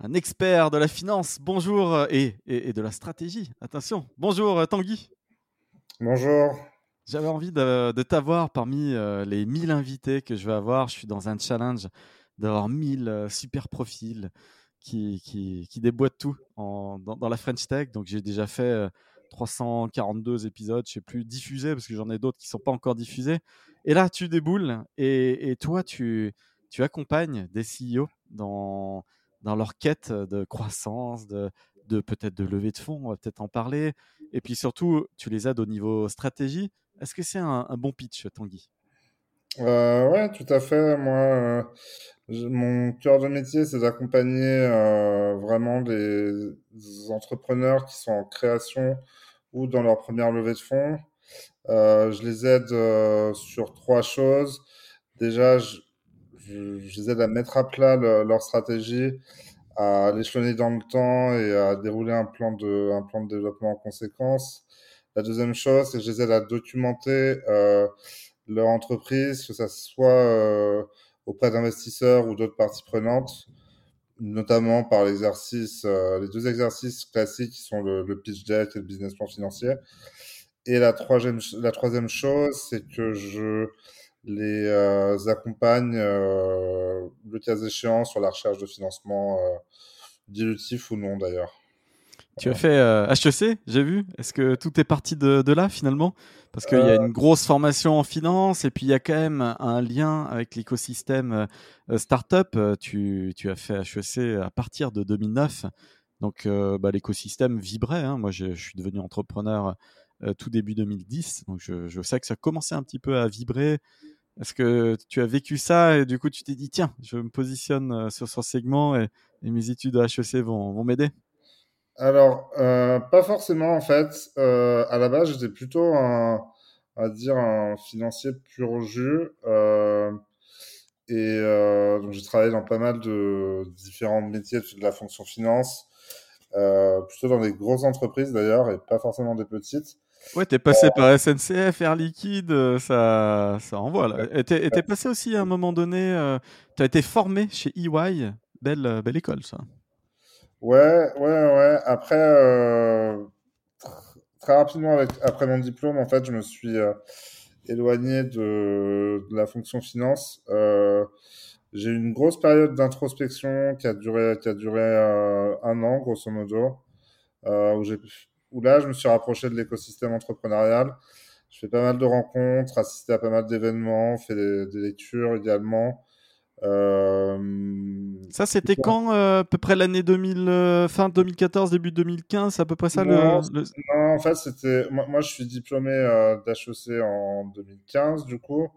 un expert de la finance. Bonjour euh, et, et, de la stratégie. Attention. Bonjour euh, Tanguy. Bonjour. J'avais envie de, t'avoir parmi euh, les 1000 invités que je vais avoir. Je suis dans un challenge d'avoir 1000 super profils qui, qui, qui, déboîtent tout en, dans, la French Tech. Donc j'ai déjà fait 342 épisodes, je sais plus, diffusés, parce que j'en ai d'autres qui ne sont pas encore diffusés. Et là, tu déboules et, et toi, tu, tu accompagnes des CEO dans, dans leur quête de croissance, de, peut-être de levée de fonds, on va peut-être en parler. Et puis surtout, tu les aides au niveau stratégie. Est-ce que c'est un, bon pitch, Tanguy? Euh, Ouais, tout à fait. Moi, mon cœur de métier, c'est d'accompagner vraiment des entrepreneurs qui sont en création ou dans leur première levée de fonds. Je les aide sur trois choses. Déjà, je, je, les aide à mettre à plat leur stratégie, à l'échelonner dans le temps et à dérouler un plan de, un plan de développement en conséquence. La deuxième chose, c'est que je les aide à documenter euh, leur entreprise, que ce soit euh, auprès d'investisseurs ou d'autres parties prenantes, notamment par l'exercice, euh, les deux exercices classiques qui sont le, le pitch deck et le business plan financier. Et la troisième, la troisième chose, c'est que je les euh, accompagne, euh, le cas échéant, sur la recherche de financement euh, dilutif ou non d'ailleurs. Tu as fait HEC, j'ai vu. Est-ce que tout est parti de, de là finalement? Parce qu'il y a une grosse formation en finance et puis il y a quand même un lien avec l'écosystème startup. Tu, tu as fait HEC à partir de 2009. Donc bah, l'écosystème vibrait. Hein. Moi, je, je, suis devenu entrepreneur tout début 2010. Donc je, je, sais que ça commençait un petit peu à vibrer. Est-ce que tu as vécu ça et du coup tu t'es dit tiens, je me positionne euh, sur ce segment et, mes études à HEC vont, vont m'aider? Alors, euh, pas forcément en fait. Euh, à la base, j'étais plutôt un, à dire un financier pur jus. Et donc j'ai travaillé dans pas mal de différents métiers de la fonction finance, plutôt dans des grosses entreprises d'ailleurs et pas forcément des petites. Ouais, t'es passé par SNCF, Air Liquide, euh, ça, ça envoie. Là. Et t'es passé aussi à un moment donné, euh, tu as été formé chez EY, belle, euh, belle école ça. Ouais, ouais, ouais. Après, euh, très rapidement, avec, après mon diplôme, en fait, je me suis euh, éloigné de, de, la fonction finance. Euh, j'ai eu une grosse période d'introspection qui a duré, qui a duré un an, grosso modo, où j'ai où là, je me suis rapproché de l'écosystème entrepreneurial. Je fais pas mal de rencontres, assisté à pas mal d'événements, fait des, des, lectures également. Euh... Ça, c'était quand euh, À peu près l'année 2000, euh, fin 2014, début 2015, c'est à peu près ça non, le, le... Non, en fait, c'était. Moi, moi, je suis diplômé euh, d'HEC en 2015, du coup.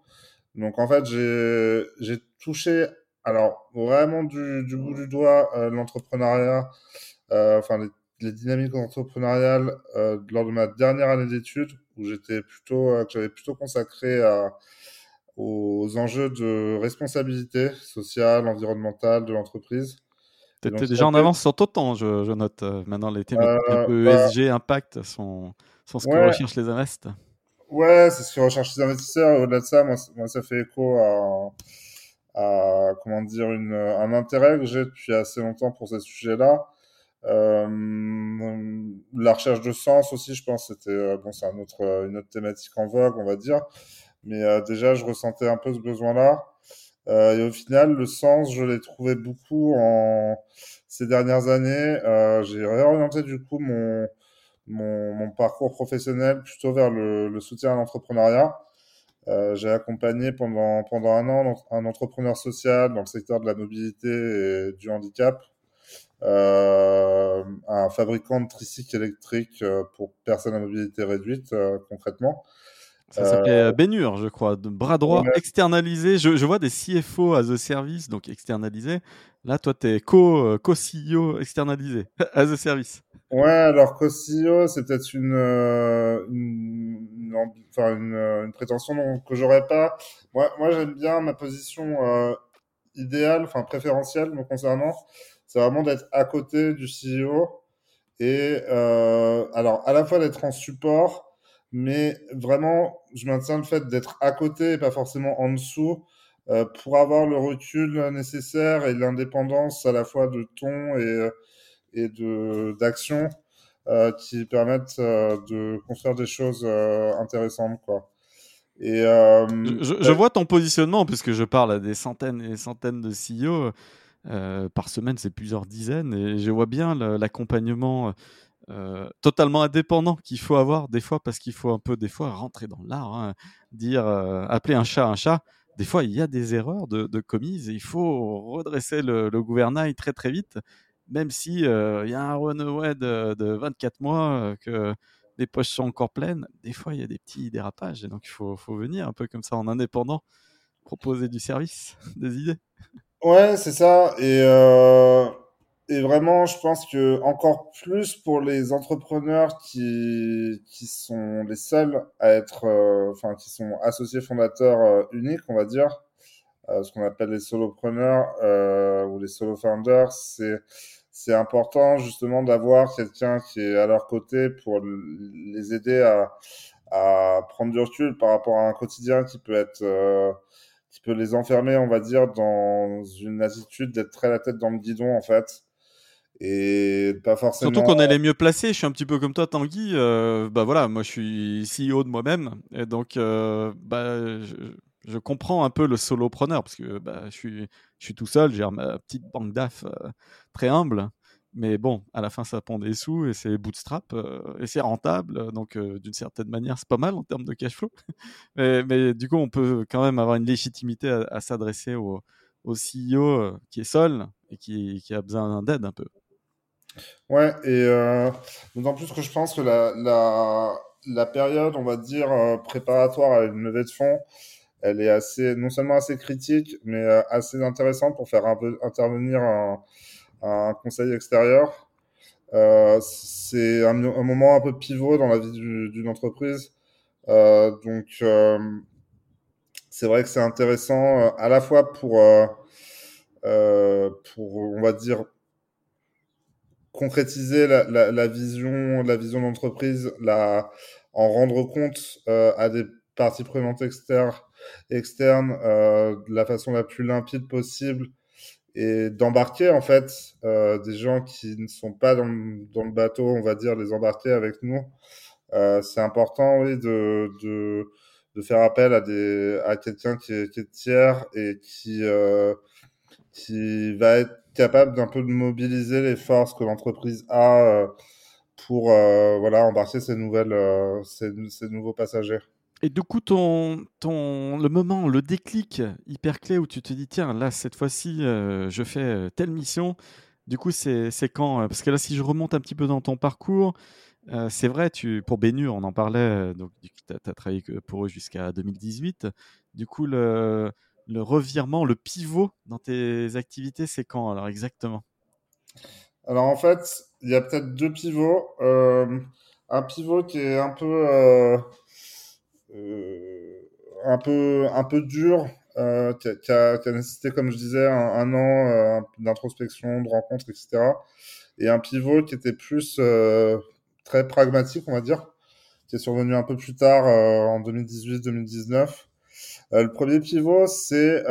Donc, en fait, j'ai touché, alors, vraiment du, du bout du doigt, l'entrepreneuriat, enfin, les les dynamiques entrepreneuriales euh, lors de ma dernière année d'études, où j'étais plutôt, euh, que j'avais plutôt consacré à, aux enjeux de responsabilité sociale, environnementale de l'entreprise. Tu étais déjà en avance sur ton temps, je, je note. Euh, maintenant, les thématiques un peu bah, ESG, impact, sont, sont ce que recherchent les investisseurs. Ouais, c'est ce que recherchent les investisseurs. Au-delà de ça, moi, moi, ça fait écho à, à comment dire, une, un intérêt que j'ai depuis assez longtemps pour ces sujets-là. Euh, la recherche de sens aussi, je pense, c'était euh, bon, c'est un autre, euh, une autre thématique en vogue, on va dire. Mais déjà, je ressentais un peu ce besoin-là. Et au final, le sens, je l'ai trouvé beaucoup en ces dernières années. J'ai réorienté du coup mon, mon, mon, parcours professionnel plutôt vers le, le soutien à l'entrepreneuriat. J'ai accompagné pendant, pendant un an un entrepreneur social dans le secteur de la mobilité et du handicap un fabricant de tricycles électriques euh, pour personnes à mobilité réduite, euh, concrètement. Ça s'appelait Bénur, je crois. De bras droit externalisé. Je, je, vois des CFO as a service, donc externalisé. Là, toi, tu es co-CEO co externalisé, as a service. Ouais, alors co-CEO, c'est peut-être une, une, une, une, une, prétention que j'aurais pas. Moi, moi j'aime bien ma position euh, idéale, enfin préférentielle me concernant. C'est vraiment d'être à côté du CEO et euh, alors à la fois d'être en support, mais vraiment, je maintiens le fait d'être à côté et pas forcément en dessous euh, pour avoir le recul nécessaire et l'indépendance à la fois de ton et, et de d'action euh, qui permettent euh, de construire des choses euh, intéressantes, quoi. Et euh, je, je, vois ton positionnement puisque je parle à des centaines et des centaines de CEO. Euh, par semaine, c'est plusieurs dizaines. Et je vois bien l'accompagnement euh, totalement indépendant qu'il faut avoir des fois parce qu'il faut un peu des fois rentrer dans l'art, hein, dire euh, appeler un chat un chat. Des fois, il y a des erreurs de, commises et il faut redresser le, gouvernail très très vite, même si il y a un runaway de, de 24 mois que les poches sont encore pleines. Des fois, il y a des petits dérapages et donc il faut venir un peu comme ça en indépendant proposer du service, des idées. Ouais, c'est ça. Et, euh, et vraiment, je pense que encore plus pour les entrepreneurs qui, qui sont les seuls à être, euh, enfin, qui sont associés fondateurs euh, uniques, on va dire, ce qu'on appelle les solopreneurs ou les solo founders, c'est c'est important justement d'avoir quelqu'un qui est à leur côté pour les aider à, à prendre du recul par rapport à un quotidien qui peut être qui peut les enfermer, on va dire, dans une attitude d'être très la tête dans le guidon, en fait. Et pas forcément. Surtout qu'on est les mieux placés. Je suis un petit peu comme toi, Tanguy. Euh, bah voilà, moi je suis CEO de moi-même. Et donc, euh, bah, je, comprends un peu le solopreneur parce que bah, je, suis, je suis tout seul. J'ai ma petite banque d'AF euh, très humble. Mais bon, à la fin, ça prend des sous et c'est bootstrap euh, et c'est rentable. Donc, euh, d'une certaine manière, c'est pas mal en termes de cash flow. mais, du coup, on peut quand même avoir une légitimité à, s'adresser au, CEO euh, qui est seul et qui, a besoin d'aide un peu. Ouais, et euh, d'autant plus que je pense que la, période, on va dire, euh, préparatoire à une levée de fonds, elle est assez, non seulement assez critique, mais euh, assez intéressante pour faire intervenir un un conseil extérieur. Euh, c'est un, moment un peu pivot dans la vie d'une entreprise. Euh, donc, euh, c'est vrai que c'est intéressant euh, à la fois pour, euh, pour, on va dire, concrétiser la, la, la vision, la vision d'entreprise, la, en rendre compte à des parties prenantes externes, externes de la façon la plus limpide possible et d'embarquer en fait euh, des gens qui ne sont pas dans dans le, bateau, on va dire, les embarquer avec nous. Euh, c'est important, oui, de, de, de, faire appel à, des, à quelqu'un qui est, qui est tiers et qui, euh, qui va être capable d'un peu de mobiliser les forces que l'entreprise a euh, pour euh, voilà, embarquer ces, nouvelles, euh, ces, ces nouveaux passagers. Et du coup, ton, ton, le moment, le déclic hyper clé où tu te dis, tiens, là, cette fois-ci, euh, je fais euh, telle mission, du coup, c'est quand Parce que là, si je remonte un petit peu dans ton parcours, euh, c'est vrai, tu, pour Bénu, on en parlait, donc tu as, travaillé pour eux jusqu'à 2018. Du coup, le, le revirement, le pivot dans tes activités, c'est quand alors exactement? Alors en fait, il y a peut-être deux pivots. Euh, un pivot qui est un peu euh, un peu un peu dur euh, qui, a, qui, nécessité comme je disais un, un an euh, d'introspection de rencontres etc et un pivot qui était plus euh, très pragmatique on va dire qui est survenu un peu plus tard euh, en 2018-2019 euh, le premier pivot c'est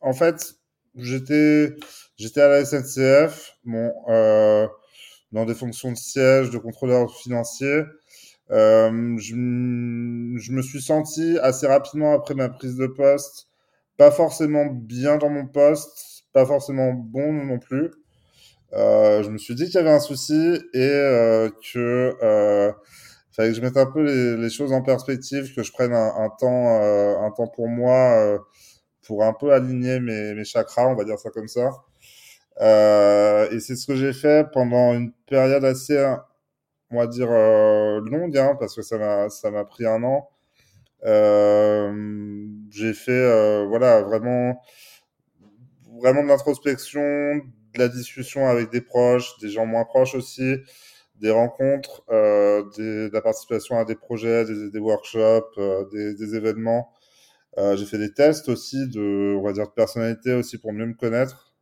en fait j'étais j'étais à la SNCF bon dans des fonctions de siège de contrôleur financier euh, je, je, me suis senti assez rapidement après ma prise de poste, pas forcément bien dans mon poste, pas forcément bon non plus. Euh, je me suis dit qu'il y avait un souci et euh, que euh, fallait que je mette un peu les, les, choses en perspective, que je prenne un, temps, euh, un temps pour moi, euh, pour un peu aligner mes, mes chakras, on va dire ça comme ça. Euh, et c'est ce que j'ai fait pendant une période assez on va dire, longue, hein, parce que ça m'a, ça m'a pris un an. j'ai fait, voilà, vraiment, vraiment de l'introspection, de la discussion avec des proches, des gens moins proches aussi, des rencontres, euh, de la participation à des projets, des, workshops, euh, des, événements. Euh, j'ai fait des tests aussi de, on va dire, de personnalité aussi pour mieux me connaître.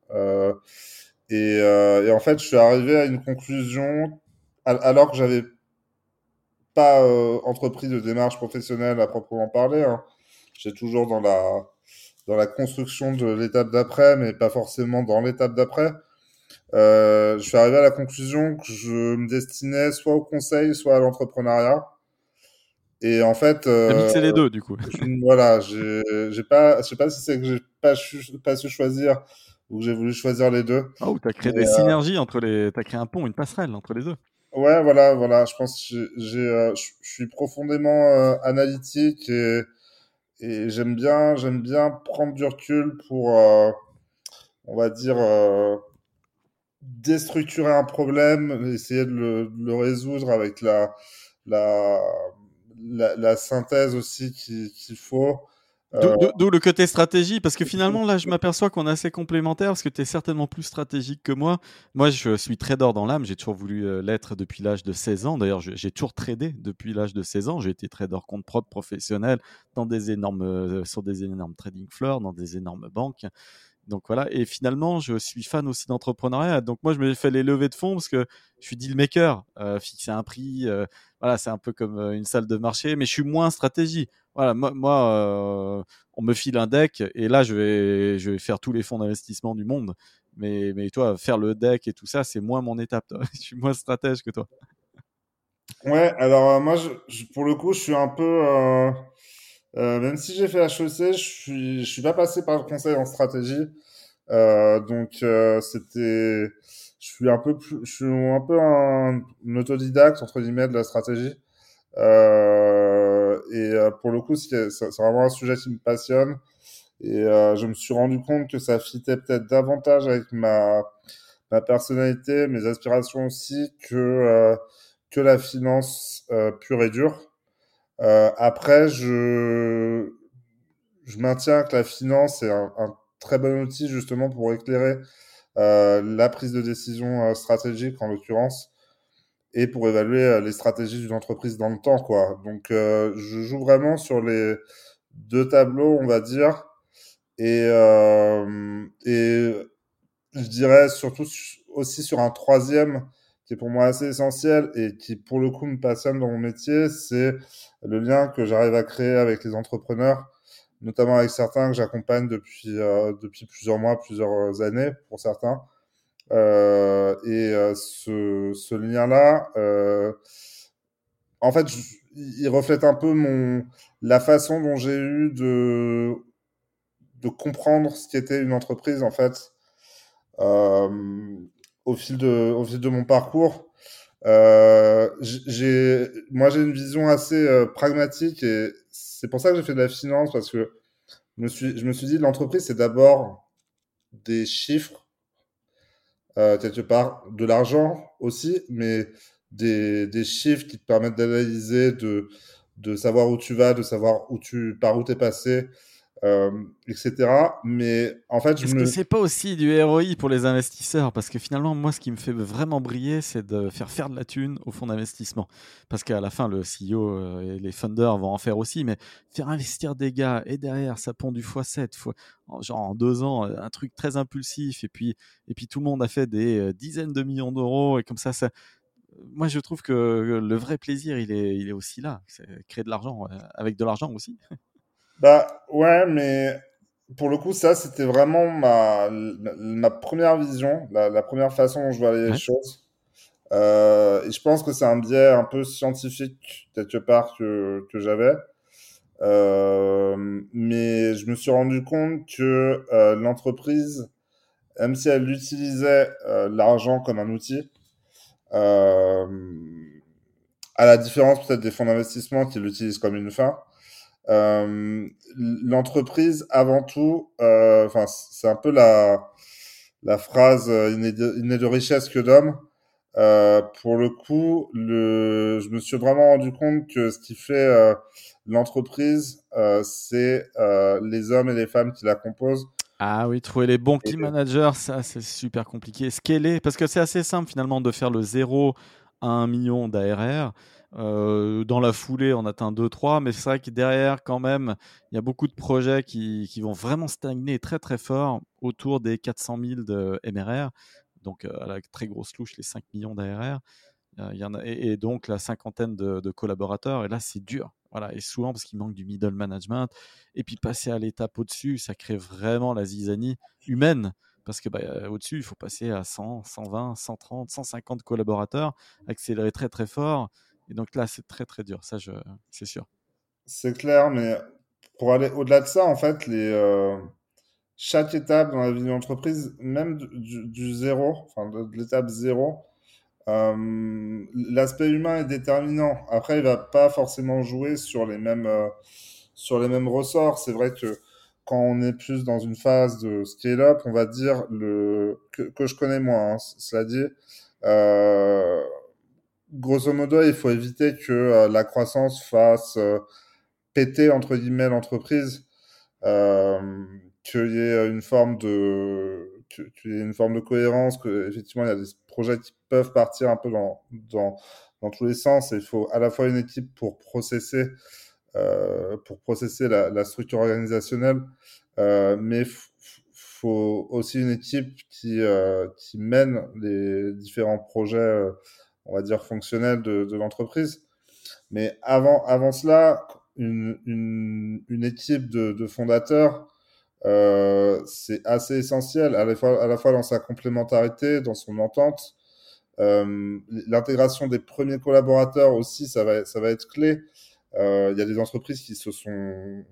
Et, en fait, je suis arrivé à une conclusion alors que j'avais pas entrepris de démarche professionnelle à proprement parler. Hein. J'ai toujours dans la dans la construction de l'étape d'après, mais pas forcément dans l'étape d'après. Euh, je suis arrivé à la conclusion que je me destinais soit au conseil, soit à l'entrepreneuriat. Et en fait, euh, les deux du coup. voilà, j'ai pas, je sais pas si c'est que j'ai pas, pas su choisir ou que j'ai voulu choisir les deux. Ah, ou t'as créé des euh, synergies entre les, t'as créé un pont, une passerelle entre les deux. Ouais, voilà, voilà. Je pense que euh, je suis profondément euh, analytique et, j'aime bien, j'aime bien prendre du recul pour, on va dire, déstructurer un problème, essayer de le, résoudre avec la, la, la, synthèse aussi qu'il faut. Euh, d'où le côté stratégie, parce que finalement, là, je m'aperçois qu'on est assez complémentaires, parce que tu es certainement plus stratégique que moi. Moi, je suis trader dans l'âme, j'ai toujours voulu euh, l'être depuis l'âge de 16 ans. D'ailleurs, j'ai toujours tradé depuis l'âge de 16 ans. J'ai été trader compte propre professionnel dans des énormes, euh, sur des énormes trading floors, dans des énormes banques. Donc voilà, et finalement, je suis fan aussi d'entrepreneuriat. Donc moi, je me fais les levées de fonds parce que je suis deal maker, euh, fixer un prix. Euh, voilà, c'est un peu comme euh, une salle de marché, mais je suis moins stratégie. Voilà, moi, on me file un deck et là, je vais, je vais faire tous les fonds d'investissement du monde. Mais, mais toi, faire le deck et tout ça, c'est moins mon étape. je suis moins stratège que toi. Ouais, alors moi, je, pour le coup, je suis un peu euh, même si j'ai fait HEC, je suis, je suis pas passé par le conseil en stratégie. Euh, donc euh, c'était, je suis un peu plus, je suis un peu un, autodidacte entre guillemets de la stratégie. Euh, et euh, pour le coup, c'est vraiment un sujet qui me passionne. Et je me suis rendu compte que ça fitait peut-être davantage avec ma ma personnalité, mes aspirations aussi que que la finance pure et dure. Euh, après, je, je maintiens que la finance est un, un très bon outil justement pour éclairer euh, la prise de décision euh, stratégique en l'occurrence et pour évaluer euh, les stratégies d'une entreprise dans le temps quoi. Donc euh, je joue vraiment sur les deux tableaux on va dire et et je dirais surtout aussi sur un troisième qui est pour moi assez essentiel et qui pour le coup me passionne dans mon métier, c'est le lien que j'arrive à créer avec les entrepreneurs, notamment avec certains que j'accompagne depuis euh, depuis plusieurs mois, plusieurs années pour certains. Euh, et euh, ce, lien-là, euh, en fait, il reflète un peu mon la façon dont j'ai eu de de comprendre ce qu'était une entreprise en fait. Euh, au fil de, au fil de mon parcours. Euh, j'ai, moi, j'ai une vision assez euh, pragmatique et c'est pour ça que j'ai fait de la finance parce que je me suis, je me suis dit l'entreprise, c'est d'abord des chiffres, euh, quelque part, de l'argent aussi, mais des, des chiffres qui te permettent d'analyser, de, de savoir où tu vas, de savoir où tu, par où tu es passé, euh, etc. Mais en fait, est-ce que c'est pas aussi du ROI pour les investisseurs? Parce que finalement, moi, ce qui me fait vraiment briller, c'est de faire faire de la thune au fonds d'investissement. Parce qu'à la fin, le CEO euh, et les funders vont en faire aussi, mais faire investir des gars et derrière, ça pond du x7, fois, genre en deux ans, un truc très impulsif, et puis, et puis tout le monde a fait des euh, dizaines de millions d'euros, et comme ça, ça moi, je trouve que le vrai plaisir, il est, il est aussi là. C'est créer de l'argent, avec de l'argent aussi. Bah ouais, mais pour le coup, ça, c'était vraiment ma, ma première vision, la, la première façon dont je voyais les choses. Euh, et je pense que c'est un biais un peu scientifique, quelque part, que, que j'avais. Euh, mais je me suis rendu compte que euh, l'entreprise, même si elle utilisait euh, l'argent comme un outil, euh, à la différence peut-être des fonds d'investissement qui l'utilisent comme une fin, euh, l'entreprise, avant tout, euh, enfin, c'est un peu la, la phrase il n'est de, de, richesse que d'homme. Euh, pour le coup, le, je me suis vraiment rendu compte que ce qui fait l'entreprise, c'est les hommes et les femmes qui la composent. Ah oui, trouver les bons team managers, ça c'est super compliqué. Scaler, parce que c'est assez simple finalement de faire le 0 à 1 million d'ARR. Euh, dans la foulée, on atteint 2-3, mais c'est vrai que derrière, quand même, il y a beaucoup de projets qui, vont vraiment stagner très très fort autour des 400 000 de MRR donc euh, à la très grosse louche, les 5 millions d'ARR. Euh, et, donc la cinquantaine de, collaborateurs. Et là, c'est dur. Voilà. Et souvent, parce qu'il manque du middle management. Et puis passer à l'étape au-dessus, ça crée vraiment la zizanie humaine. Parce que bah, au-dessus, il faut passer à 100, 120, 130, 150 collaborateurs, accélérer très très fort. Et donc là, c'est très très dur. Ça, c'est sûr. C'est clair, mais pour aller au-delà de ça, en fait, les, chaque étape dans la vie d'une entreprise, même du, zéro, enfin de, l'étape zéro, euh, l'aspect humain est déterminant. Après, il va pas forcément jouer sur les mêmes, euh, sur les mêmes ressorts. C'est vrai que quand on est plus dans une phase de scale-up, on va dire le, que, je connais moins, hein, cela dit, euh, grosso modo, il faut éviter que euh, la croissance fasse euh, péter, entre guillemets, l'entreprise. Euh, qu'il y ait une forme de qu'il y ait une forme de cohérence, que effectivement il y a des projets qui peuvent partir un peu dans, dans, dans tous les sens et il faut à la fois une équipe pour processer pour la, structure organisationnelle, mais faut aussi une équipe qui qui mène les différents projets, on va dire fonctionnels de, de l'entreprise. Mais avant avant cela, une, une, une équipe de, de fondateurs euh, c'est assez essentiel, à la, fois, à la fois dans sa complémentarité, dans son entente. Euh, L'intégration des premiers collaborateurs aussi, ça va, ça va être clé. Euh, il y a des entreprises qui se sont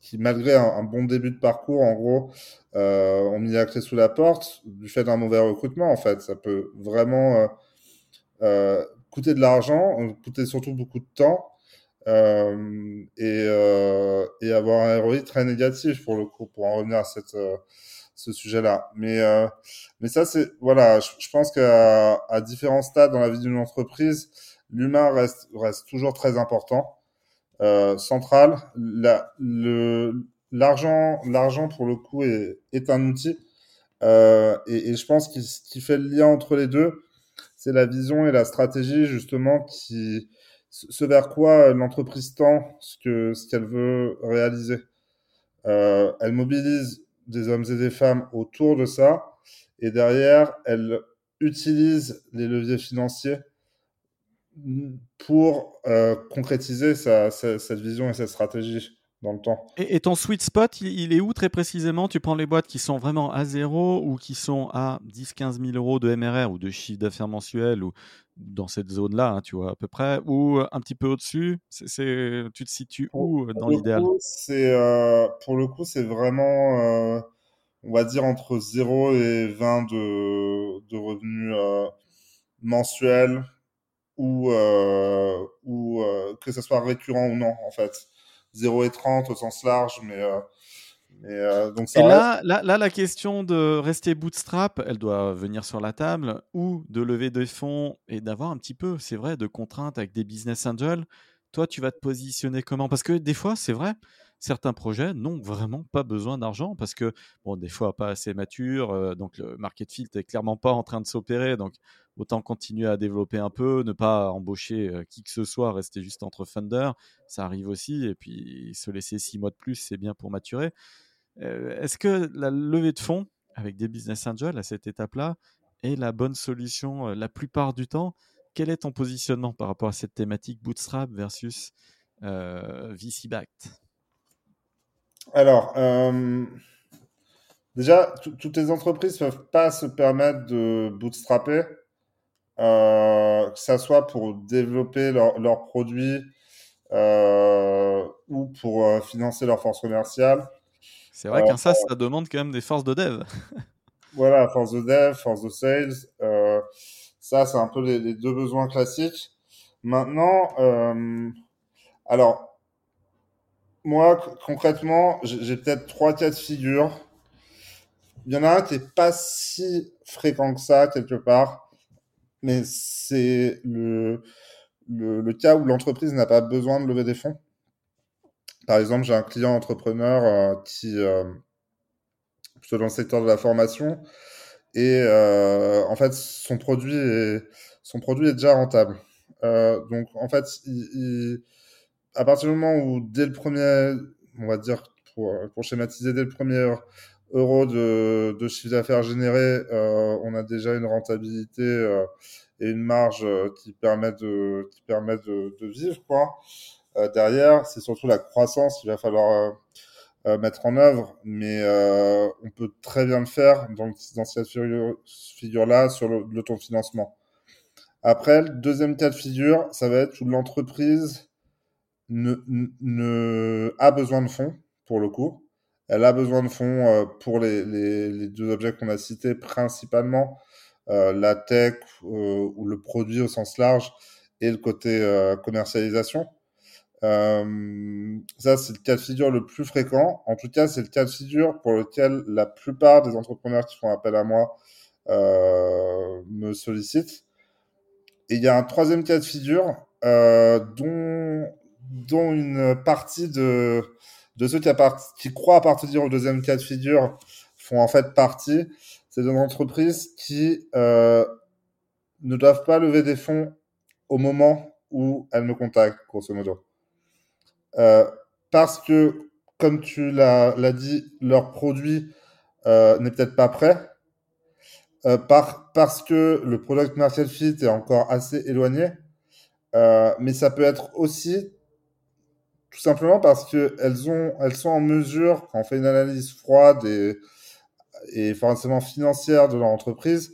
qui, malgré un, bon début de parcours, en gros, euh, ont mis la clé sous la porte du fait d'un mauvais recrutement. En fait, ça peut vraiment euh, euh, coûter de l'argent, coûter surtout beaucoup de temps. Euh, et, euh, et, avoir un ROI très négatif pour le coup, pour en revenir à cette, euh, ce sujet-là. Mais, euh, mais ça, c'est voilà, je, je pense qu'à à différents stades dans la vie d'une entreprise, l'humain reste, reste toujours très important, euh, central. La, le, l'argent, l'argent pour le coup est, est un outil. Euh, et, et, je pense que ce qui fait le lien entre les deux, c'est la vision et la stratégie justement qui, ce vers quoi l'entreprise tend, ce que ce qu'elle veut réaliser. Euh, elle mobilise des hommes et des femmes autour de ça, et derrière, elle utilise les leviers financiers pour euh, concrétiser sa, sa, cette vision et cette stratégie dans le temps. Et, et ton sweet spot, il, il, est où très précisément? Tu prends les boîtes qui sont vraiment à zéro ou qui sont à 10-15 000 euros de MRR ou de chiffre d'affaires mensuel ou dans cette zone-là, hein, tu vois, à peu près, ou un petit peu au-dessus? C'est, Tu te situes où pour, dans l'idéal? c'est, euh, Pour le coup, c'est vraiment, euh, on va dire, entre 0 et 20 de, de revenus euh, mensuels ou, ou que ce soit récurrent ou non, en fait. 0 et 30 au sens large, mais euh, euh, donc ça et là, là, là, la question de rester bootstrap, elle doit venir sur la table, ou de lever des fonds et d'avoir un petit peu, c'est vrai, de contraintes avec des business angels. Toi, tu vas te positionner comment? Parce que des fois, c'est vrai, certains projets n'ont vraiment pas besoin d'argent parce que, bon, des fois, pas assez mature, euh, donc le market fit est clairement pas en train de s'opérer, donc autant continuer à développer un peu, ne pas embaucher euh, qui que ce soit, rester juste entre funders, ça arrive aussi, et puis se laisser six mois de plus, c'est bien pour maturer. Euh, est-ce que la levée de fonds avec des business angels à cette étape-là est la bonne solution la plupart du temps? Quel est ton positionnement par rapport à cette thématique bootstrap versus VC-backed Alors, euh, déjà, toutes les entreprises ne peuvent pas se permettre de bootstrapper, euh, que ce soit pour développer leurs leur produits ou pour financer leur force commerciale. C'est vrai qu'un SaaS, ça demande quand même des forces de dev. voilà, force de dev, force de sales. Euh, ça, c'est un peu les, les, deux besoins classiques. Maintenant, euh, alors, moi, concrètement, j'ai peut-être trois cas de figure. Il y en a un qui est pas si fréquent que ça, quelque part. mais c'est le, le, cas où l'entreprise n'a pas besoin de lever des fonds. Par exemple, j'ai un client entrepreneur euh, qui, euh, plutôt dans le secteur de la formation, et euh, en fait, son produit est, son produit est déjà rentable. donc, en fait, à partir du moment où, dès le premier, on va dire, pour, schématiser, dès le premier euro de, chiffre d'affaires généré, on a déjà une rentabilité et une marge qui permet de, qui permet de, vivre, quoi. Euh, derrière, c'est surtout la croissance qu'il va falloir euh, euh, mettre en œuvre, mais on peut très bien le faire dans, dans cette figure-là sur l'autofinancement. Après, le deuxième cas de figure, ça va être où l'entreprise ne, a besoin de fonds, pour le coup. Elle a besoin de fonds pour les, deux objets qu'on a cités, principalement la tech ou le produit au sens large et le côté commercialisation. Euh, ça, c'est le cas de figure le plus fréquent. En tout cas, c'est le cas de figure pour lequel la plupart des entrepreneurs qui font appel à moi euh, me sollicitent. Et il y a un troisième cas de figure euh, dont, dont une partie de, ceux qui, qui croient appartenir au deuxième cas de figure font en fait partie. C'est des entreprises qui euh, ne doivent pas lever des fonds au moment où elles me contactent, grosso modo. Euh, parce que, comme tu l'as dit, leur produit euh, n'est peut-être pas prêt. Par, parce que le product market fit est encore assez éloigné. mais ça peut être aussi tout simplement parce qu'elles ont, elles sont en mesure, quand on fait une analyse froide et, et forcément financière de leur entreprise,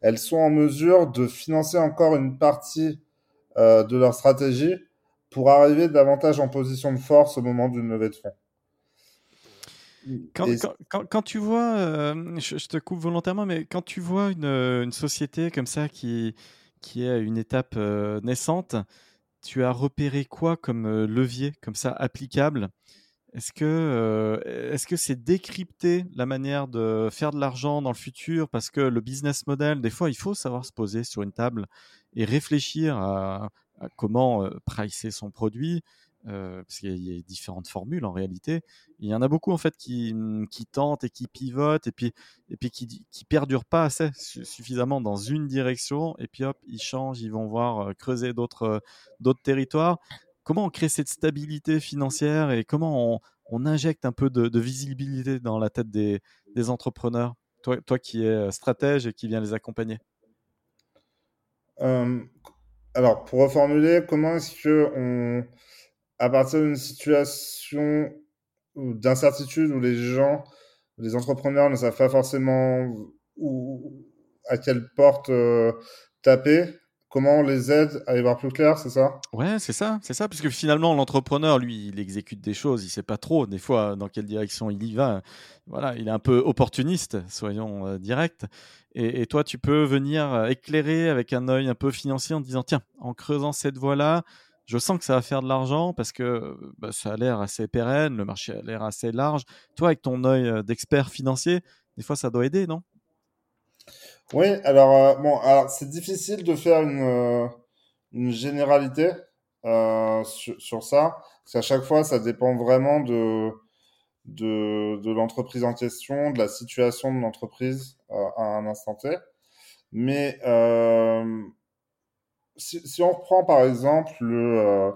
elles sont en mesure de financer encore une partie euh, de leur stratégie pour arriver davantage en position de force au moment d'une levée de fonds. Quand, tu vois, euh, je, te coupe volontairement, mais quand tu vois une, une société comme ça qui, qui est à une étape euh, naissante, tu as repéré quoi comme euh, levier, comme ça, applicable? Est-ce que que c'est décrypter la manière de faire de l'argent dans le futur? Parce que le business model, des fois, il faut savoir se poser sur une table et réfléchir à, comment euh, pricer son produit, euh, parce qu'il y, a différentes formules en réalité. Il y en a beaucoup en fait qui, mmh, tentent et qui pivotent et puis, et puis qui, qui perdurent pas assez suffisamment dans une direction et puis hop, ils changent, ils vont voir euh, creuser d'autres d'autres territoires. Comment on crée cette stabilité financière et comment on, injecte un peu de, visibilité dans la tête des, entrepreneurs? Toi, toi qui es stratège et qui viens les accompagner alors, pour reformuler, comment est-ce que on, à partir d'une situation d'incertitude où les gens, les entrepreneurs ne savent pas forcément où, à quelle porte euh, taper, comment on les aide à y voir plus clair, c'est ça? Ouais, c'est ça, c'est ça, parce que finalement l'entrepreneur, lui, il exécute des choses, il sait pas trop des fois dans quelle direction il y va. Voilà, il est un peu opportuniste, soyons euh, directs. Et, toi, tu peux venir euh, éclairer avec un œil un peu financier en disant tiens, en creusant cette voie-là, je sens que ça va faire de l'argent parce que bah, ça a l'air assez pérenne, le marché a l'air assez large. Toi, avec ton œil euh, d'expert financier, des fois, ça doit aider, non? Oui, alors, euh, bon, alors c'est difficile de faire une, généralité sur, ça, parce qu'à chaque fois, ça dépend vraiment de, de, l'entreprise en question, de la situation de l'entreprise euh, à un instant T. Mais euh, si, on reprend par exemple le, euh,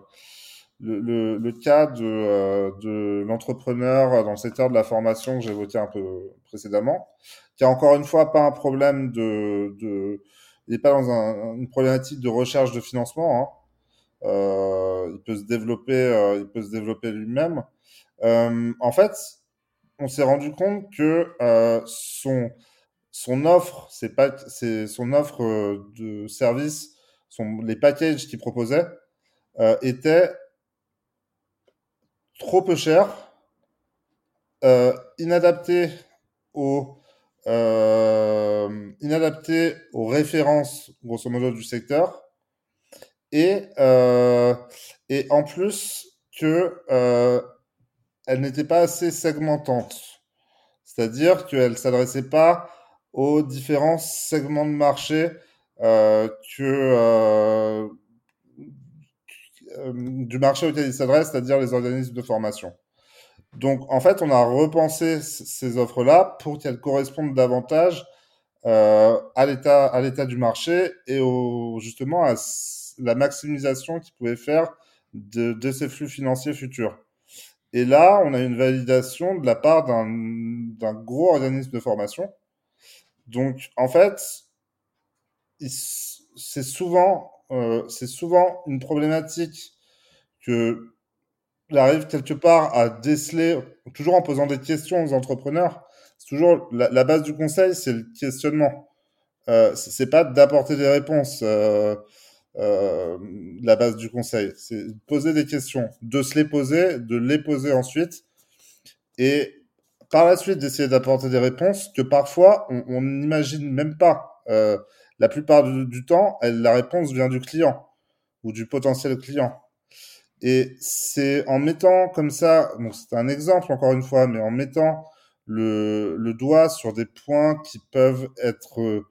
le, cas de, euh, de l'entrepreneur dans le secteur de la formation que j'évoquais un peu précédemment, qui a encore une fois pas un problème de... il n'est pas dans un, une problématique de recherche de financement. Hein. Euh, il peut se développer, il peut se développer lui-même. En fait, on s'est rendu compte que son, son offre, c'est pas, c'est son offre de service, les packages qu'il proposait euh, étaient trop peu chers, euh, inadaptés aux euh, inadaptés aux références grosso modo du secteur et et en plus que euh, n'était pas assez segmentante. C'est-à-dire qu'elle ne s'adressait pas aux différents segments de marché que du marché auquel il s'adresse, c'est-à-dire les organismes de formation. Donc, en fait, on a repensé ces offres-là pour qu'elles correspondent davantage euh, à l'état à l'état du marché et au, justement à la maximisation qu'il pouvait faire de, de ces flux financiers futurs. Et là, on a une validation de la part d'un gros organisme de formation. Donc, en fait, c'est souvent, euh, souvent une problématique que arrive quelque part à déceler, toujours en posant des questions aux entrepreneurs. Toujours la, base du conseil, c'est le questionnement. Euh, c'est pas d'apporter des réponses. Euh, euh, la base du conseil, c'est poser des questions, de se les poser, de les poser ensuite, et par la suite d'essayer d'apporter des réponses que parfois on n'imagine même pas. La plupart du, temps, la réponse vient du client ou du potentiel client. Et c'est en mettant comme ça, c'est un exemple encore une fois, mais en mettant le, le doigt sur des points qui peuvent être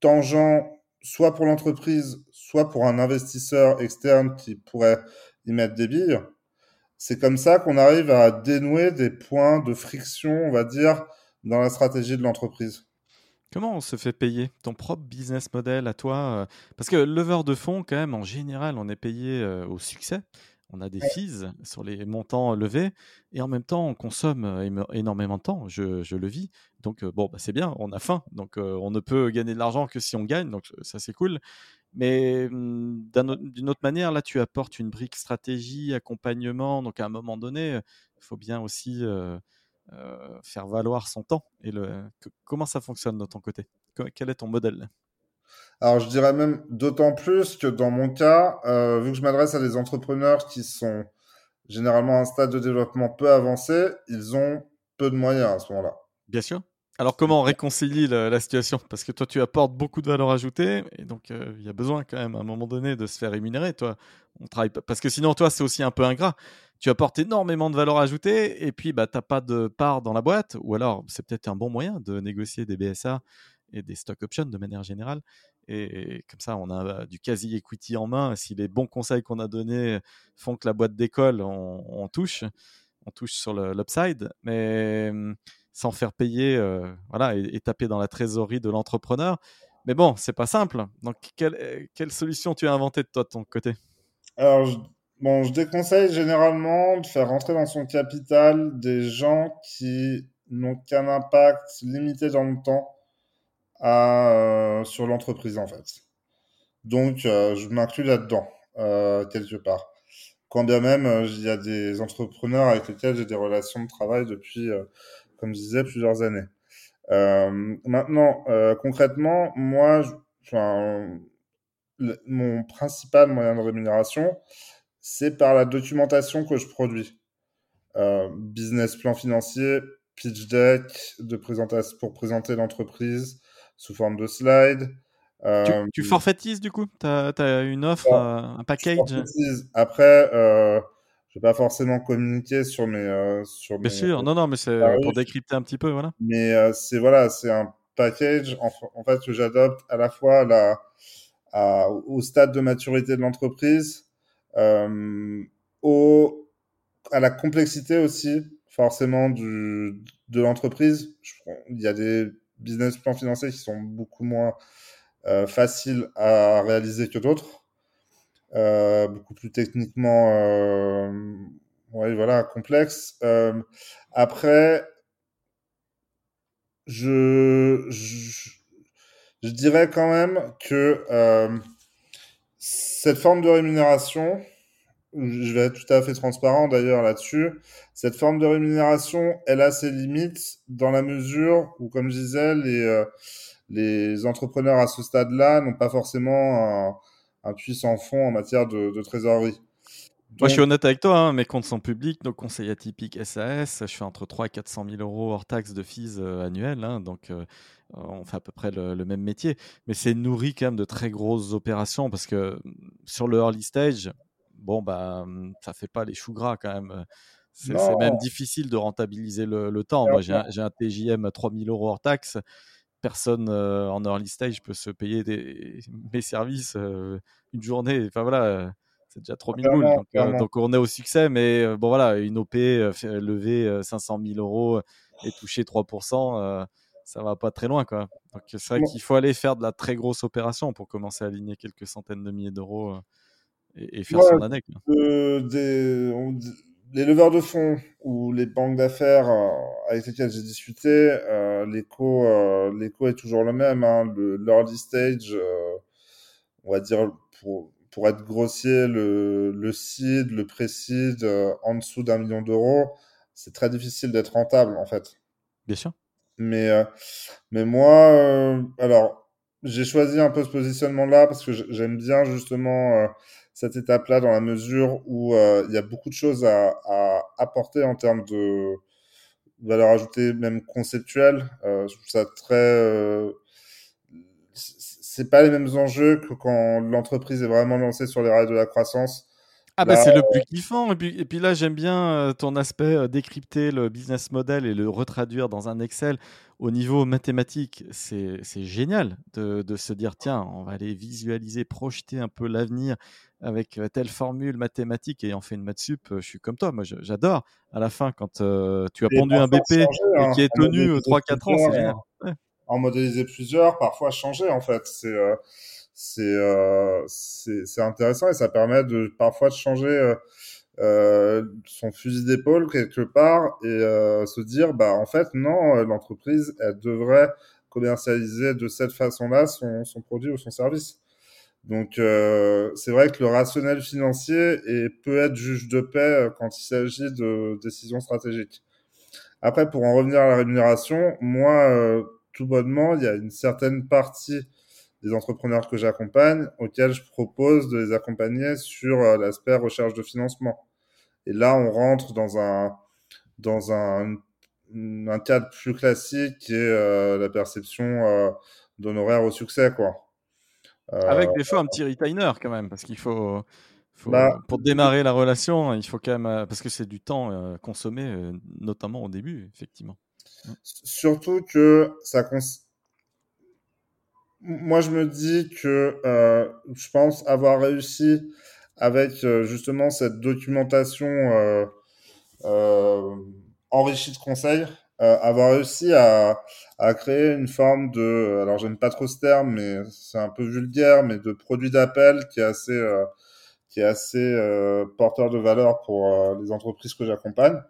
tangents, soit pour l'entreprise, soit pour un investisseur externe qui pourrait y mettre des billes. C'est comme ça qu'on arrive à dénouer des points de friction, on va dire, dans la stratégie de l'entreprise. Comment on se fait payer ton propre business model à toi Parce que leveur de fonds, quand même, en général, on est payé au succès on a des fees sur les montants levés et en même temps on consomme énormément de temps. Je, le vis. Donc bon, bah, c'est bien, on a faim. Donc on ne peut gagner de l'argent que si on gagne. Donc ça c'est cool. Mais mmh, d'une autre manière, là tu apportes une brique stratégie, accompagnement. Donc à un moment donné, il faut bien aussi faire valoir son temps. Et le, comment ça fonctionne de ton côté? Quel est ton modèle? Alors, je dirais même d'autant plus que dans mon cas, euh, vu que je m'adresse à des entrepreneurs qui sont généralement à un stade de développement peu avancé, ils ont peu de moyens à ce moment-là. Bien sûr. Alors, comment on réconcilie la, situation? Parce que toi, tu apportes beaucoup de valeur ajoutée, et donc euh, il y a besoin quand même à un moment donné de se faire rémunérer. Toi, on travaille parce que sinon, toi, c'est aussi un peu ingrat. Tu apportes énormément de valeur ajoutée, et puis bah, tu n'as pas de part dans la boîte, ou alors c'est peut-être un bon moyen de négocier des BSA et des stock options de manière générale. Et, comme ça, on a du quasi-equity en main. Si les bons conseils qu'on a donnés font que la boîte décolle, on, touche. On touche sur l'upside, mais mmh, sans faire payer euh, voilà, et, taper dans la trésorerie de l'entrepreneur. Mais bon, c'est pas simple. Donc, quelle, quelle, solution tu as inventée de toi de ton côté? Alors, je, bon, je déconseille généralement de faire rentrer dans son capital des gens qui n'ont qu'un impact limité dans le temps euh, sur l'entreprise en fait. Donc euh, je m'inclus là-dedans euh, quelque part. Quand bien même il y a des entrepreneurs avec lesquels j'ai des relations de travail depuis, comme je disais, plusieurs années. maintenant, concrètement, moi, enfin, mon principal moyen de rémunération, c'est par la documentation que je produis. Euh, business plan financier, pitch deck de présentation pour présenter l'entreprise, sous forme de slide. Euh, tu, forfaites du coup? Tu as, une offre, euh, un package? Après, euh, je vais pas forcément communiquer sur mes. Euh, sur Bien sûr, non, non, mais c'est pour décrypter un petit peu. Voilà. Mais c'est voilà, un package en, en, fait que j'adopte à la fois la, à, au stade de maturité de l'entreprise, au, à la complexité aussi, forcément, du, de l'entreprise. Il y a des business plans financiers qui sont beaucoup moins euh, faciles à réaliser que d'autres, euh, beaucoup plus techniquement, euh, ouais, voilà, complexes. Euh, après, je, je, je, dirais quand même que euh, cette forme de rémunération, je vais être tout à fait transparent d'ailleurs là-dessus. Cette forme de rémunération, elle a ses limites dans la mesure où, comme je disais, les, euh, les entrepreneurs à ce stade-là n'ont pas forcément un, un puissant fond en matière de, de trésorerie. Moi, je suis honnête avec toi, hein, mes comptes sont publics, nos conseils atypiques SAS, je fais entre 3 et 400 000 euros hors taxes de fees euh, annuels, hein, donc euh, on fait à peu près le, le même métier. Mais c'est nourri quand même de très grosses opérations parce que sur le early stage, bon, bah, mmh, ça fait pas les choux gras quand même. C'est même difficile de rentabiliser le, temps. Moi, j'ai un, TJM à 3000 euros hors taxe personne en early stage peut se payer des, mes services une journée. Enfin voilà, c'est déjà trop mille boules. Donc, on est au succès, mais bon voilà, une OP lever 500 000 euros et toucher 3%, ça va pas très loin quoi. Donc c'est vrai qu'il faut aller faire de la très grosse opération pour commencer à aligner quelques centaines de milliers d'euros et, faire son année. des, les leveurs de fonds ou les banques d'affaires euh, avec lesquelles j'ai discuté, euh, l'écho, euh, l'écho est toujours le même. Hein. Le l'early stage, on va dire pour, pour être grossier, le, le seed, le pré-seed en dessous d'un million d'euros, c'est très difficile d'être rentable en fait. Bien sûr. Mais, mais moi, alors, j'ai choisi un peu ce positionnement-là parce que j'aime bien justement cette étape-là dans la mesure où euh, il y a beaucoup de choses à, apporter en termes de valeur ajoutée, même conceptuelle. Euh, je trouve ça très. Euh, c'est pas les mêmes enjeux que quand l'entreprise est vraiment lancée sur les rails de la croissance. Ah bah c'est le plus kiffant. Et puis, et puis là, j'aime bien ton aspect décrypter le business model et le retraduire dans un Excel au niveau mathématique. C'est génial de, de, se dire, tiens, on va aller visualiser, projeter un peu l'avenir avec telle formule mathématique et en fait une maths sup, je suis comme toi, moi j'adore. À la fin, quand tu as pondu un BP et hein. qui est tenu 3-4 ans, c'est génial. En modéliser plusieurs, parfois changer en fait. C'est c'est intéressant et ça permet de parfois de changer son fusil d'épaule quelque part et se dire bah en fait non l'entreprise elle devrait commercialiser de cette façon-là son, son produit ou son service. Donc euh, c'est vrai que le rationnel financier peut être juge de paix euh, quand il s'agit de décisions stratégiques. Après, pour en revenir à la rémunération, moi, euh, tout bonnement, il y a une certaine partie des entrepreneurs que j'accompagne auxquels je propose de les accompagner sur l'aspect recherche de financement. Et là, on rentre dans un dans un, un cadre plus classique qui est la perception d'honoraires au succès, quoi. Avec des fois un petit retainer quand même, parce qu'il faut, bah, pour démarrer la relation, il faut quand même, euh, parce que c'est du temps euh, consommé, euh, notamment au début, effectivement. Surtout que ça cons... Moi, je me dis que je pense avoir réussi avec justement cette documentation enrichie de conseils, euh, avoir réussi à, à, créer une forme de, alors j'aime pas trop ce terme, mais c'est un peu vulgaire, mais de produit d'appel qui est assez, euh, qui est assez euh, porteur de valeur pour euh, les entreprises que j'accompagne.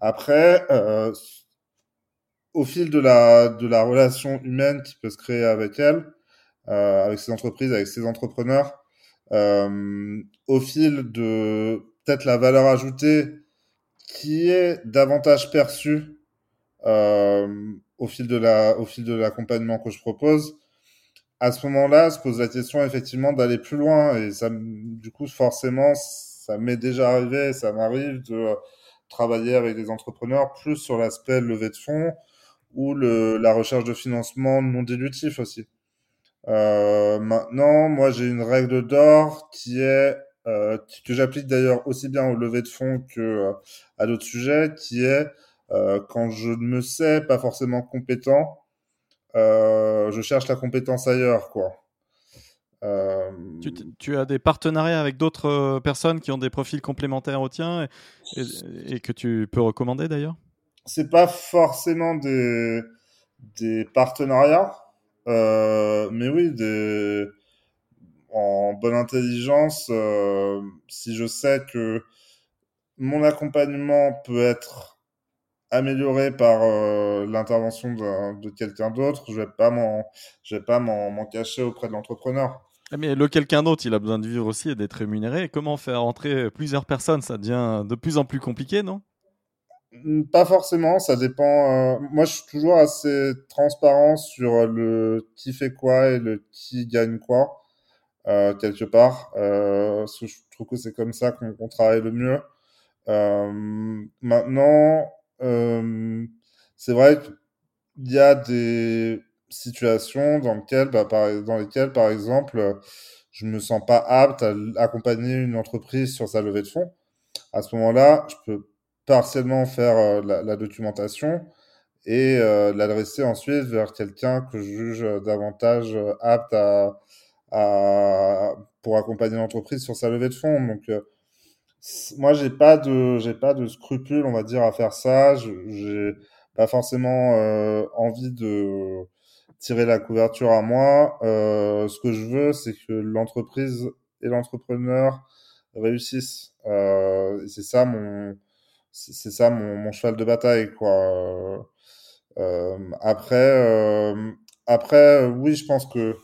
Après, au fil de la, de la relation humaine qui peut se créer avec elles, avec ces entreprises, avec ces entrepreneurs, au fil de peut-être la valeur ajoutée qui est davantage perçue euh, au fil de la, au fil de l'accompagnement que je propose. À ce moment-là, se pose la question effectivement d'aller plus loin et ça, du coup, forcément, ça m'est déjà arrivé, ça m'arrive de travailler avec des entrepreneurs plus sur l'aspect levée de fonds ou le, la recherche de financement non dilutif aussi. Euh, maintenant, moi, j'ai une règle d'or qui est euh, que j'applique d'ailleurs aussi bien au levée de fonds que euh, à d'autres sujets, qui est euh, quand je ne me sais pas forcément compétent, euh, je cherche la compétence ailleurs, quoi. Euh... Tu, tu, as des partenariats avec d'autres personnes qui ont des profils complémentaires au tien et, et, que tu peux recommander d'ailleurs? C'est pas forcément des, des partenariats, euh, mais oui, des, en bonne intelligence, euh, si je sais que mon accompagnement peut être amélioré par euh, l'intervention de, quelqu'un d'autre, je vais pas m'en, je vais pas m'en cacher auprès de l'entrepreneur. Ah, mais le quelqu'un d'autre, il a besoin de vivre aussi et d'être rémunéré. comment faire entrer plusieurs personnes? Ça devient de plus en plus compliqué, non? Hmm, Pas forcément, ça dépend. Euh... Moi, je suis toujours assez transparent sur le qui fait quoi et le qui gagne quoi, euh, quelque part. Je trouve que c'est comme ça qu'on travaille le mieux. Maintenant, c'est vrai qu'il y a des situations dans lesquelles, bah, par, dans lesquelles, par exemple, je me sens pas apte à accompagner une entreprise sur sa levée de fonds. À ce moment-là, je peux partiellement faire euh, la, documentation et euh, l'adresser ensuite vers quelqu'un que je juge davantage apte à, à pour accompagner l'entreprise sur sa levée de fonds. Donc euh, moi j'ai pas de j'ai pas de scrupules on va dire à faire ça. J'ai pas forcément euh, envie de tirer la couverture à moi. Euh, ce que je veux, c'est que l'entreprise et l'entrepreneur réussissent. Euh, c'est ça mon, c'est ça mon, mon, cheval de bataille, quoi. Euh, après, euh, après, oui, je pense que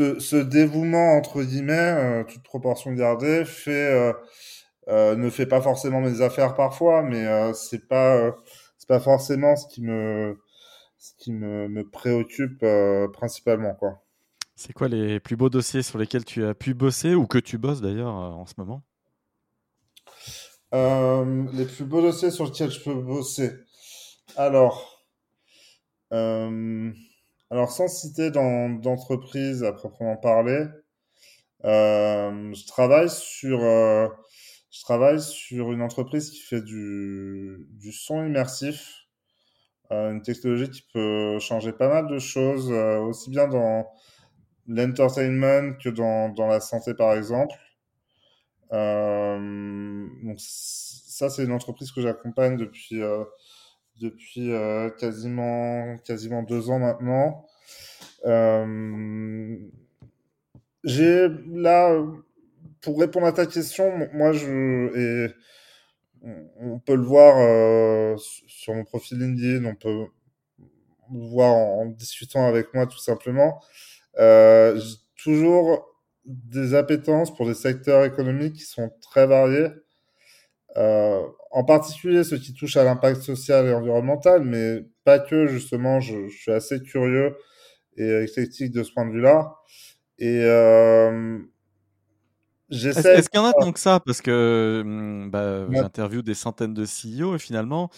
ce, ce dévouement entre guillemets, euh, toute proportion gardée, fait ne fait pas forcément mes affaires parfois, mais c'est pas c'est pas forcément ce qui me ce qui me, me préoccupe euh, principalement. Quoi. C'est quoi les plus beaux dossiers sur lesquels tu as pu bosser ou que tu bosses d'ailleurs euh, en ce moment? Euh, Les plus beaux dossiers sur lesquels je peux bosser. Alors, euh, alors sans citer d'entreprise à proprement parler, euh, je travaille sur je travaille sur une entreprise qui fait du, du son immersif euh, une technologie qui peut changer pas mal de choses, euh, aussi bien dans l'entertainment que dans, dans la santé, par exemple. Euh, donc ça, c'est une entreprise que j'accompagne depuis, euh, depuis euh, quasiment, quasiment deux ans maintenant. Euh, j'ai là, pour répondre à ta question, moi, je, et on peut le voir euh, sur mon profil LinkedIn, on peut le voir en, discutant avec moi tout simplement. J'ai toujours des appétences pour des secteurs économiques qui sont très variés, en particulier ceux qui touchent à l'impact social et environnemental, mais pas que, justement, je, je suis assez curieux et éclectique de ce point de vue-là. Et euh, est-ce est qu'il y en a tant que ça? Parce que mmh, bah, ouais. j'interviewe des centaines de CEO et finalement,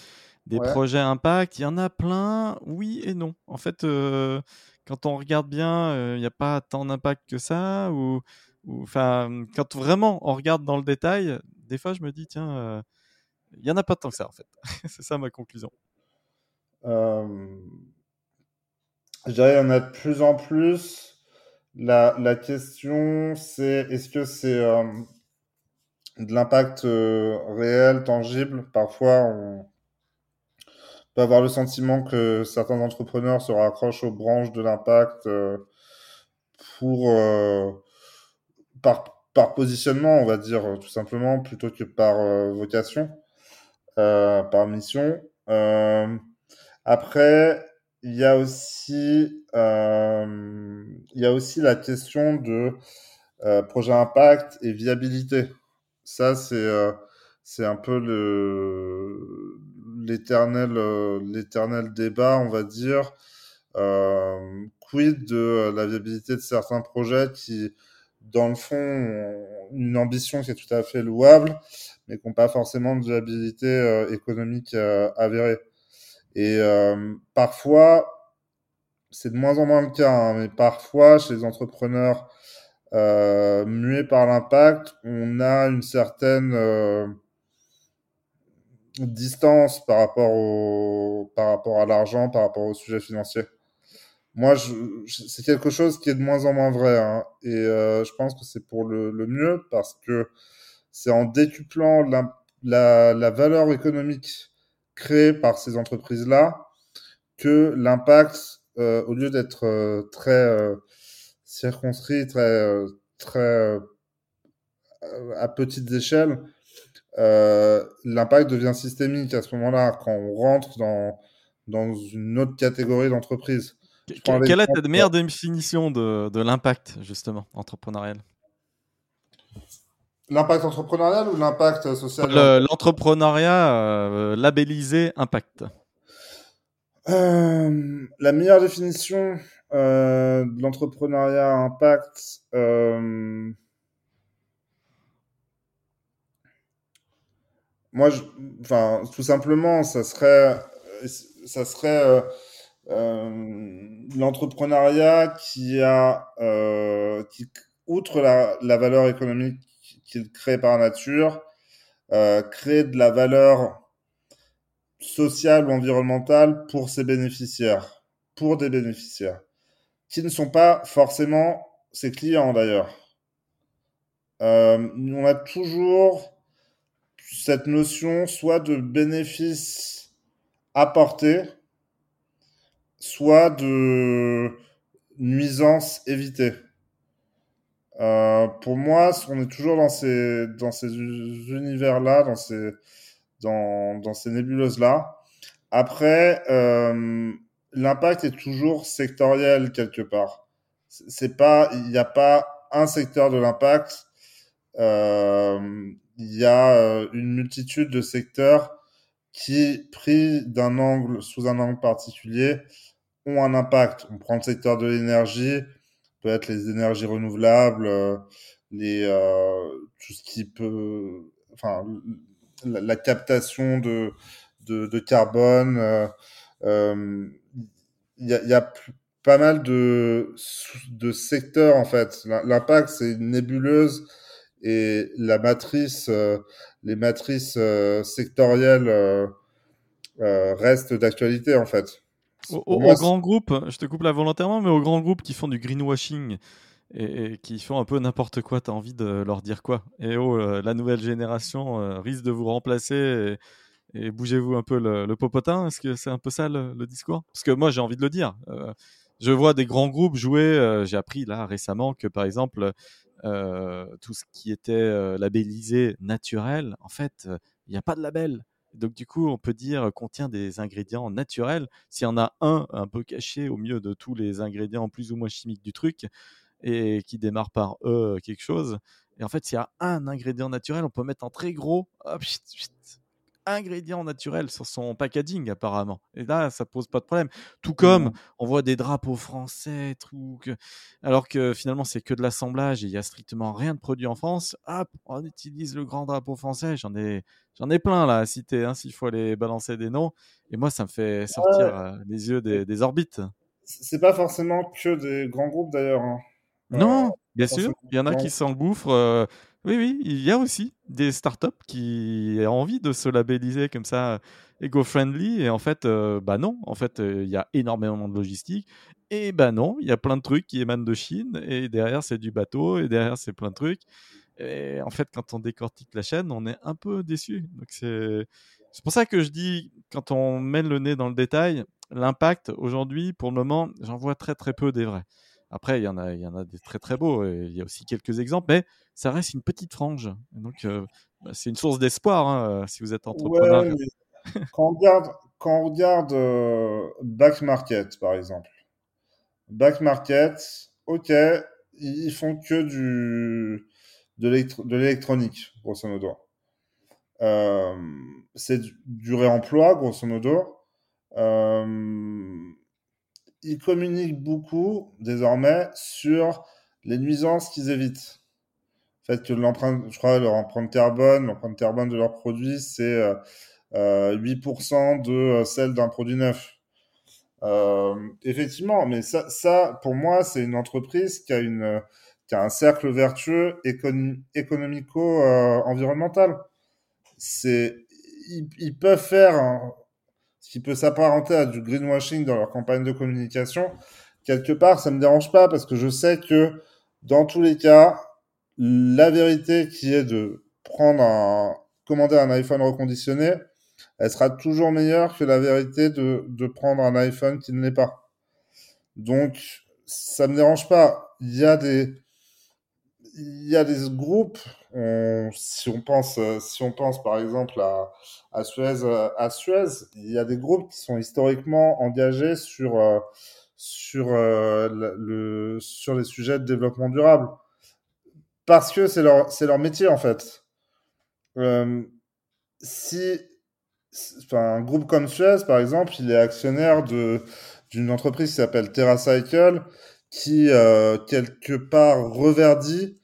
des ouais. projets impact, il y en a plein, oui et non. En fait, euh, quand on regarde bien, il euh, n'y a pas tant d'impact que ça. Ou, ou, quand vraiment on regarde dans le détail, des fois je me dis, tiens, il n'y en a pas tant que ça en fait. C'est ça ma conclusion. Euh, je dirais qu'il y en a de plus en plus. La, la question, c'est est-ce que c'est euh, de l'impact euh, réel, tangible? Parfois, on peut avoir le sentiment que certains entrepreneurs se raccrochent aux branches de l'impact pour par, par positionnement, on va dire tout simplement, plutôt que par vocation, par mission. après, il y a aussi, euh, il y a aussi la question de euh, projet impact et viabilité. Ça, c'est euh, c'est un peu l'éternel euh, l'éternel débat, on va dire. Euh, quid de la viabilité de certains projets qui, dans le fond, une ambition qui est tout à fait louable, mais qui n'ont pas forcément de viabilité euh, économique avérée. Et euh, parfois, c'est de moins en moins le cas, hein, mais parfois, chez les entrepreneurs euh, muets par l'impact, on a une certaine euh, distance par rapport, au, par rapport à l'argent, par rapport au sujet financier. Moi, c'est quelque chose qui est de moins en moins vrai. Hein, et euh, je pense que c'est pour le, le, mieux parce que c'est en décuplant la, la, la valeur économique créé par ces entreprises-là que l'impact, euh, au lieu d'être euh, très euh, circonscrit, très, euh, très euh, à petites échelles, l'impact devient systémique à ce moment-là, quand on rentre dans, dans une autre catégorie d'entreprise. Quelle est ta meilleure définition de, de l'impact, justement, entrepreneurial? L'impact entrepreneurial ou l'impact social? L'entrepreneuriat euh, labellisé impact. Euh, la meilleure définition euh, de l'entrepreneuriat impact, euh, moi, je, enfin, tout simplement, ça serait, ça serait l'entrepreneuriat qui a, qui, outre la, valeur économique qu'il crée par nature, euh, créer de la valeur sociale ou environnementale pour ses bénéficiaires, pour des bénéficiaires, qui ne sont pas forcément ses clients d'ailleurs. Euh, on a toujours cette notion soit de bénéfice apporté, soit de nuisance évitée. Euh, pour moi, on est toujours dans ces, dans ces univers-là, dans ces, dans ces nébuleuses-là. Après, euh, l'impact est toujours sectoriel quelque part. C'est pas, il n'y a pas un secteur de l'impact. Euh, il y a euh, une multitude de secteurs qui, pris d'un angle, sous un angle particulier, ont un impact. On prend le secteur de l'énergie, peut-être les énergies renouvelables, euh, les, euh, tout ce qui peut, enfin, la, captation de, de, de carbone. Euh, il y, a, y, a, pas mal de, de secteurs en fait. L'impact, c'est nébuleuse et la matrice, les matrices sectorielles euh, restent d'actualité en fait. Au, au, au grand groupe, je te coupe là volontairement, mais aux grands groupes qui font du greenwashing et, et qui font un peu n'importe quoi, tu as envie de leur dire quoi? Et oh, la nouvelle génération euh, risque de vous remplacer et, et bougez-vous un peu le, le popotin. Est-ce que c'est un peu ça le, le discours? Parce que moi, j'ai envie de le dire. Euh, je vois des grands groupes jouer. Euh, j'ai appris là récemment que par exemple, euh, tout ce qui était euh, labellisé naturel, en fait, il n'y a pas de label. Donc du coup, on peut dire contient des ingrédients naturels. S'il y en a un un peu caché au milieu de tous les ingrédients plus ou moins chimiques du truc et qui démarre par E quelque chose, et en fait, s'il y a un ingrédient naturel, on peut mettre en très gros hop, chut, chut, ingrédient naturel sur son packaging apparemment. Et là, ça pose pas de problème. Tout comme mmh. on voit des drapeaux français, truc, alors que finalement c'est que de l'assemblage et il y a strictement rien de produit en France. Hop, on utilise le grand drapeau français. J'en ai, j'en ai plein là à citer, hein, s'il faut aller balancer des noms. Et moi, ça me fait sortir euh, les yeux des, des orbites. C'est pas forcément que des grands groupes d'ailleurs. Hein. Non, euh, bien sûr, il y en a qui s'engouffrent. Euh, oui, oui, il y a aussi des startups qui ont envie de se labelliser comme ça éco-friendly et en fait, euh, bah non, en fait, il y a énormément de logistique et bah non, il y a plein de trucs qui émanent de Chine et derrière c'est du bateau et derrière c'est plein de trucs. Et en fait, quand on décortique la chaîne, on est un peu déçu. Donc c'est c'est pour ça que je dis quand on met le nez dans le détail, l'impact aujourd'hui, pour le moment, j'en vois très très peu des vrais. Après, il y en a, il y en a des très très beaux. Et il y a aussi quelques exemples, mais ça reste une petite frange. Donc, euh, bah, c'est une source d'espoir hein, si vous êtes entrepreneur. Ouais, quand on regarde, quand on regarde euh, back market, par exemple, back market, ok, ils font que du de l'électronique, grosso modo. Euh, c'est du réemploi, grosso modo. Euh, ils communiquent beaucoup désormais sur les nuisances qu'ils évitent. Le fait que l'empreinte, je crois, leur empreinte carbone, l'empreinte carbone de leurs produits, c'est euh, euh, 8% de euh, celle d'un produit neuf. Euh, effectivement, mais ça, pour moi, c'est une entreprise qui a une, qui a un cercle vertueux écon économico-environnemental. c'est, ils, peuvent faire qui peut s'apparenter à du greenwashing dans leur campagne de communication, quelque part, ça me dérange pas parce que je sais que dans tous les cas, la vérité qui est de prendre un, commander un iPhone reconditionné, elle sera toujours meilleure que la vérité de, de prendre un iPhone qui ne l'est pas. Donc, ça me dérange pas. Il y a des, il y a des groupes, on, si on pense, si on pense par exemple à, à Suez, à Suez, il y a des groupes qui sont historiquement engagés sur euh, sur euh, le sur les sujets de développement durable parce que c'est leur c'est leur métier en fait. Euh, si enfin, un groupe comme Suez par exemple, il est actionnaire de d'une entreprise qui s'appelle TerraCycle qui euh, quelque part reverdit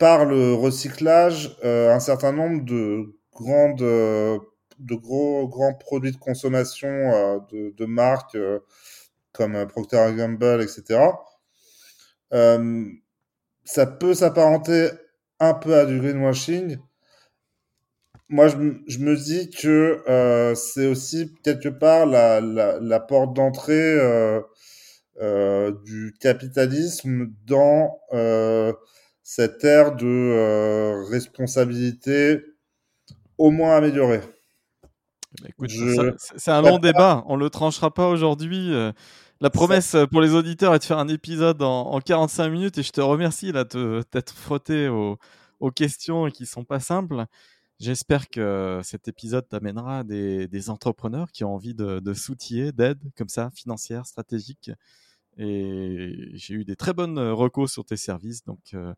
par le recyclage euh, un certain nombre de grandes, euh, de gros grands produits de consommation euh, de, marques comme Procter Gamble, etc. ça peut s'apparenter un peu à du greenwashing, moi, je, me dis que c'est aussi quelque part la, la, porte d'entrée du capitalisme dans cette ère de responsabilité au moins améliorée. Bah, c'est un long débat, on le tranchera pas aujourd'hui. La promesse pour les auditeurs est de faire un épisode en, en 45 minutes et je te remercie là t'être frotté aux, aux questions qui sont pas simples. J'espère que cet épisode t'amènera des, des, entrepreneurs qui ont envie de, de s'outiller, d'aide comme ça, financière, stratégique. Et j'ai eu des très bonnes recos sur tes services. Donc, euh,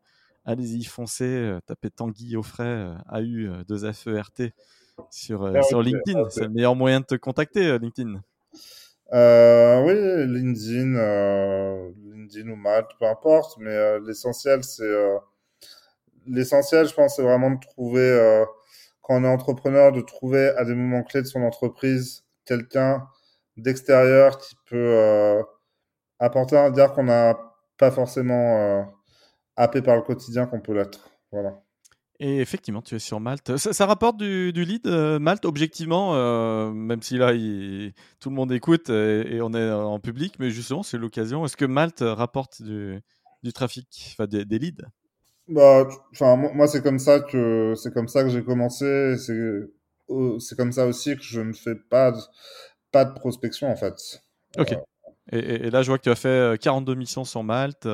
allez-y, foncez, euh, tapez Tanguy au frais, AU2FERT sur, euh, sur LinkedIn. C'est le meilleur moyen de te contacter, LinkedIn. oui, LinkedIn, LinkedIn ou Malte, peu importe. Mais l'essentiel, c'est l'essentiel, je pense, c'est vraiment de trouver quand on est entrepreneur, de trouver à des moments clés de son entreprise quelqu'un d'extérieur qui peut euh, apporter un dire qu'on n'a pas forcément euh, happé par le quotidien qu'on peut l'être. Voilà. Et effectivement, tu es sur Malte. Ça, rapporte du, lead, euh, Malte, objectivement, euh, même si là, tout le monde écoute et, on est en public, mais justement, c'est l'occasion. Est-ce que Malte rapporte du, trafic, enfin des leads? Bah, moi, c'est comme ça que c'est comme ça que j'ai commencé. C'est comme ça aussi que je ne fais pas de, pas de prospection en fait. Ok. Et, là, je vois que tu as fait 42 euh, missions sur Malte.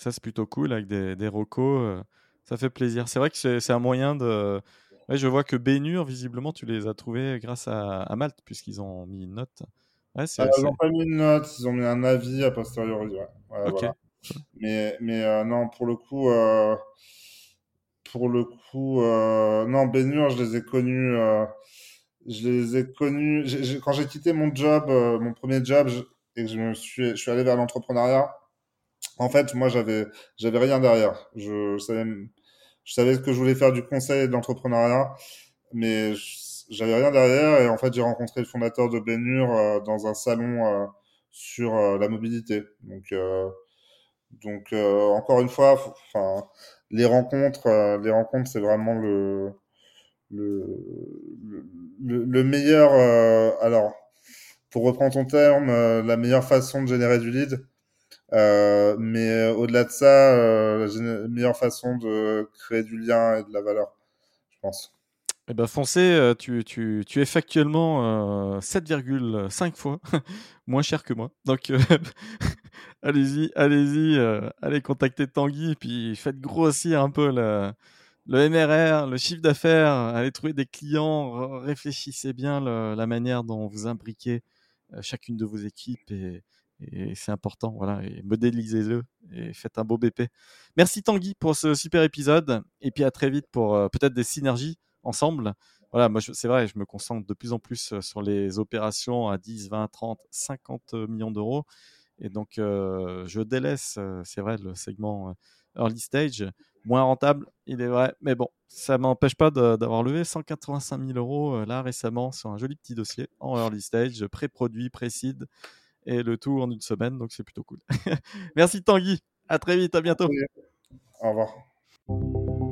Ça, c'est plutôt cool avec des, des recos. Euh, ça fait plaisir. C'est vrai que c'est un moyen de. je vois que Bénur, visiblement, tu les as trouvés grâce à, à Malte, puisqu'ils ont mis une note. Ouais, ah, ils n'ont pas mis une note, ils ont mis un avis a posteriori. Ouais. Mais, mais euh, non, pour le coup, euh, pour le coup, euh, non, Bénur, je les ai connus. je les ai connus. quand j'ai quitté mon job, mon premier job, et que je me suis, je suis allé vers l'entrepreneuriat, en fait, moi, j'avais, j'avais rien derrière. Je, savais, je savais que je voulais faire du conseil et de l'entrepreneuriat, mais j'avais rien derrière. Et en fait, j'ai rencontré le fondateur de Bénur dans un salon sur la mobilité. Donc, donc euh, encore une fois, enfin les rencontres, euh, les rencontres, c'est vraiment le le, le, meilleur. Euh, alors, pour reprendre ton terme, la meilleure façon de générer du lead. Mais au-delà de ça, la meilleure façon de créer du lien et de la valeur, je pense. Eh ben, foncez, tu, es factuellement 7,5 fois moins cher que moi. Donc, allez-y, allez-y, euh, allez contacter Tanguy, puis faites grossir un peu le, MRR, le chiffre d'affaires, allez trouver des clients, réfléchissez bien la manière dont vous imbriquez euh, chacune de vos équipes et, c'est important, voilà, et modélisez-le et faites un beau BP. Merci Tanguy pour ce super épisode et puis à très vite pour euh, peut-être des synergies ensemble. Voilà, moi c'est vrai, je me concentre de plus en plus sur les opérations à 10, 20, 30, 50 millions d'euros. Et donc, euh, je délaisse, euh, c'est vrai, le segment euh, early stage, moins rentable, il est vrai. Mais bon, ça m'empêche pas d'avoir levé 185 000 euros là récemment sur un joli petit dossier en early stage, pré-produit, pré-seed, et le tout en une semaine. Donc, c'est plutôt cool. Merci Tanguy. À très vite. À bientôt. Au revoir.